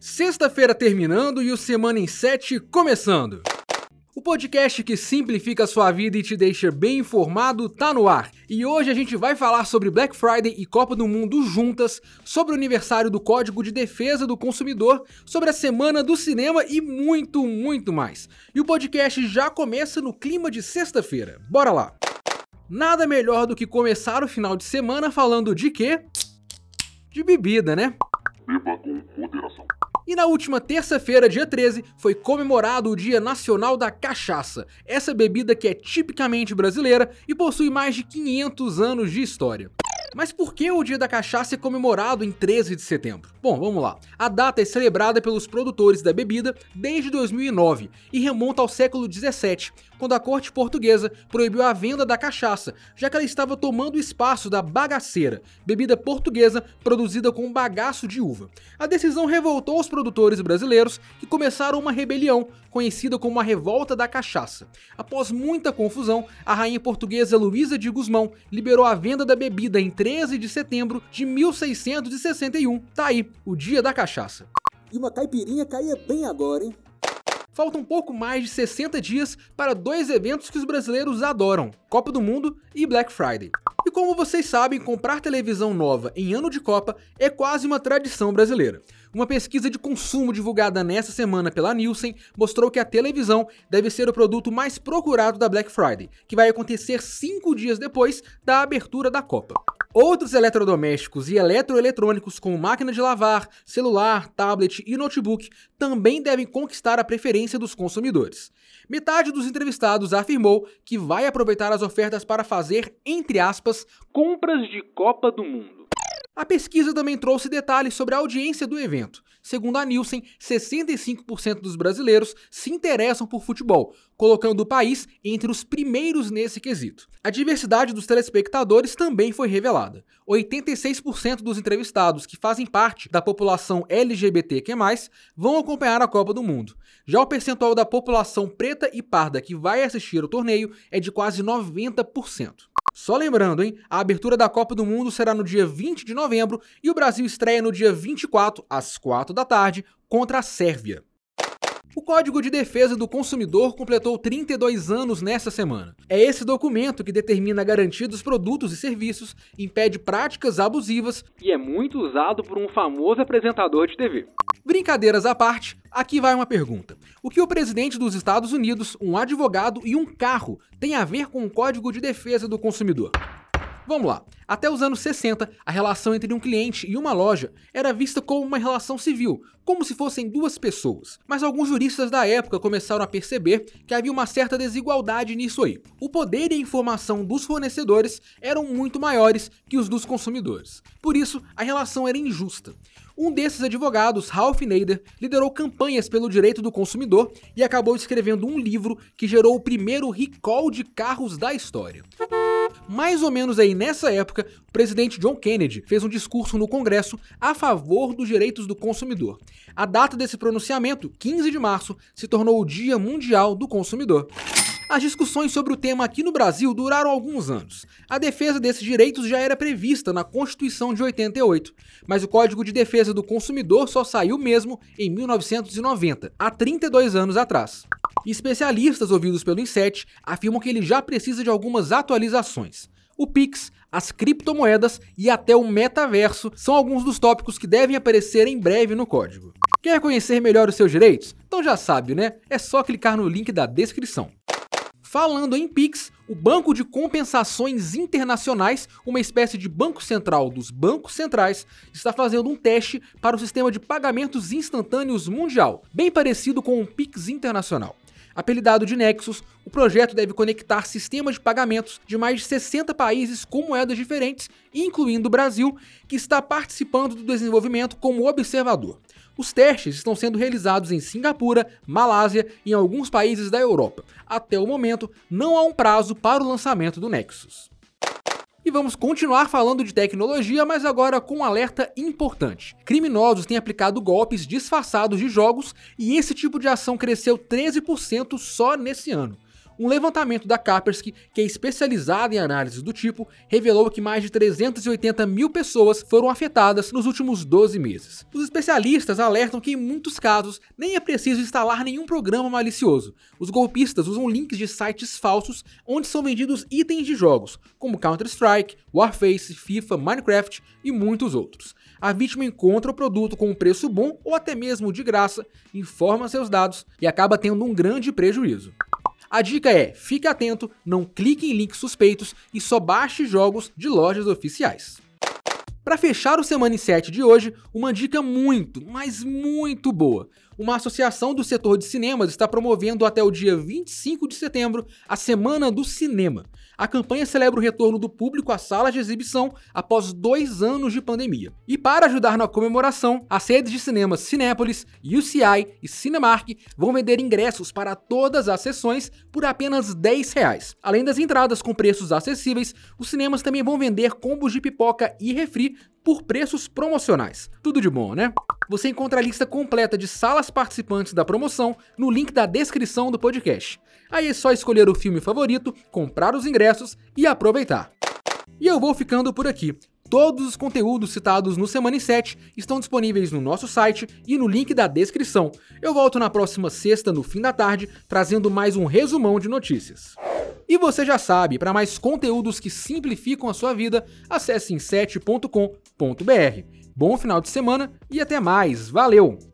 Sexta-feira terminando e o Semana em 7 começando. O podcast que simplifica a sua vida e te deixa bem informado tá no ar. E hoje a gente vai falar sobre Black Friday e Copa do Mundo juntas, sobre o aniversário do Código de Defesa do Consumidor, sobre a Semana do Cinema e muito, muito mais. E o podcast já começa no clima de sexta-feira. Bora lá! Nada melhor do que começar o final de semana falando de quê? De bebida, né? Beba com moderação. E na última terça-feira, dia 13, foi comemorado o Dia Nacional da Cachaça, essa bebida que é tipicamente brasileira e possui mais de 500 anos de história. Mas por que o Dia da Cachaça é comemorado em 13 de setembro? Bom, vamos lá. A data é celebrada pelos produtores da bebida desde 2009 e remonta ao século 17, quando a corte portuguesa proibiu a venda da cachaça, já que ela estava tomando o espaço da bagaceira, bebida portuguesa produzida com bagaço de uva. A decisão revoltou os produtores brasileiros, que começaram uma rebelião, conhecida como a Revolta da Cachaça. Após muita confusão, a rainha portuguesa Luísa de Gusmão liberou a venda da bebida em 13 de setembro de 1661. Tá aí, o dia da cachaça. E uma caipirinha caía bem agora, hein? Faltam um pouco mais de 60 dias para dois eventos que os brasileiros adoram: Copa do Mundo e Black Friday. E como vocês sabem, comprar televisão nova em ano de Copa é quase uma tradição brasileira. Uma pesquisa de consumo divulgada nessa semana pela Nielsen mostrou que a televisão deve ser o produto mais procurado da Black Friday, que vai acontecer cinco dias depois da abertura da Copa. Outros eletrodomésticos e eletroeletrônicos, como máquina de lavar, celular, tablet e notebook, também devem conquistar a preferência dos consumidores. Metade dos entrevistados afirmou que vai aproveitar as ofertas para fazer, entre aspas, compras de Copa do Mundo. A pesquisa também trouxe detalhes sobre a audiência do evento. Segundo a Nielsen, 65% dos brasileiros se interessam por futebol, colocando o país entre os primeiros nesse quesito. A diversidade dos telespectadores também foi revelada. 86% dos entrevistados que fazem parte da população LGBTQ+, vão acompanhar a Copa do Mundo. Já o percentual da população preta e parda que vai assistir o torneio é de quase 90%. Só lembrando, hein? A abertura da Copa do Mundo será no dia 20 de novembro e o Brasil estreia no dia 24, às 4 da tarde, contra a Sérvia. O Código de Defesa do Consumidor completou 32 anos nesta semana. É esse documento que determina a garantia dos produtos e serviços, impede práticas abusivas e é muito usado por um famoso apresentador de TV. Brincadeiras à parte, aqui vai uma pergunta. O que o presidente dos Estados Unidos, um advogado e um carro têm a ver com o Código de Defesa do Consumidor? Vamos lá. Até os anos 60, a relação entre um cliente e uma loja era vista como uma relação civil, como se fossem duas pessoas. Mas alguns juristas da época começaram a perceber que havia uma certa desigualdade nisso aí. O poder e a informação dos fornecedores eram muito maiores que os dos consumidores. Por isso, a relação era injusta. Um desses advogados, Ralph Nader, liderou campanhas pelo direito do consumidor e acabou escrevendo um livro que gerou o primeiro recall de carros da história. Mais ou menos aí nessa época, o presidente John Kennedy fez um discurso no Congresso a favor dos direitos do consumidor. A data desse pronunciamento, 15 de março, se tornou o Dia Mundial do Consumidor. As discussões sobre o tema aqui no Brasil duraram alguns anos. A defesa desses direitos já era prevista na Constituição de 88, mas o Código de Defesa do Consumidor só saiu mesmo em 1990, há 32 anos atrás. Especialistas ouvidos pelo Inset afirmam que ele já precisa de algumas atualizações. O Pix, as criptomoedas e até o metaverso são alguns dos tópicos que devem aparecer em breve no código. Quer conhecer melhor os seus direitos? Então já sabe, né? É só clicar no link da descrição. Falando em Pix, o Banco de Compensações Internacionais, uma espécie de banco central dos bancos centrais, está fazendo um teste para o sistema de pagamentos instantâneos mundial, bem parecido com o Pix internacional. Apelidado de Nexus, o projeto deve conectar sistemas de pagamentos de mais de 60 países com moedas diferentes, incluindo o Brasil, que está participando do desenvolvimento como observador. Os testes estão sendo realizados em Singapura, Malásia e em alguns países da Europa. Até o momento, não há um prazo para o lançamento do Nexus. E vamos continuar falando de tecnologia, mas agora com um alerta importante. Criminosos têm aplicado golpes disfarçados de jogos e esse tipo de ação cresceu 13% só nesse ano. Um levantamento da Kaspersky, que é especializada em análises do tipo, revelou que mais de 380 mil pessoas foram afetadas nos últimos 12 meses. Os especialistas alertam que em muitos casos nem é preciso instalar nenhum programa malicioso. Os golpistas usam links de sites falsos onde são vendidos itens de jogos, como Counter-Strike, Warface, FIFA, Minecraft e muitos outros. A vítima encontra o produto com um preço bom ou até mesmo de graça, informa seus dados e acaba tendo um grande prejuízo. A dica é: fique atento, não clique em links suspeitos e só baixe jogos de lojas oficiais. Para fechar o Semana 7 de hoje, uma dica muito, mas muito boa. Uma associação do setor de cinemas está promovendo até o dia 25 de setembro a Semana do Cinema. A campanha celebra o retorno do público às salas de exibição após dois anos de pandemia. E para ajudar na comemoração, as redes de cinemas Cinépolis, UCI e Cinemark vão vender ingressos para todas as sessões por apenas 10 reais. Além das entradas com preços acessíveis, os cinemas também vão vender combos de pipoca e refri por preços promocionais. Tudo de bom, né? Você encontra a lista completa de salas participantes da promoção no link da descrição do podcast. Aí é só escolher o filme favorito, comprar os ingressos e aproveitar. E eu vou ficando por aqui. Todos os conteúdos citados no Semana 7 estão disponíveis no nosso site e no link da descrição. Eu volto na próxima sexta, no fim da tarde, trazendo mais um resumão de notícias. E você já sabe, para mais conteúdos que simplificam a sua vida, acesse em7.com.br. Bom final de semana e até mais. Valeu!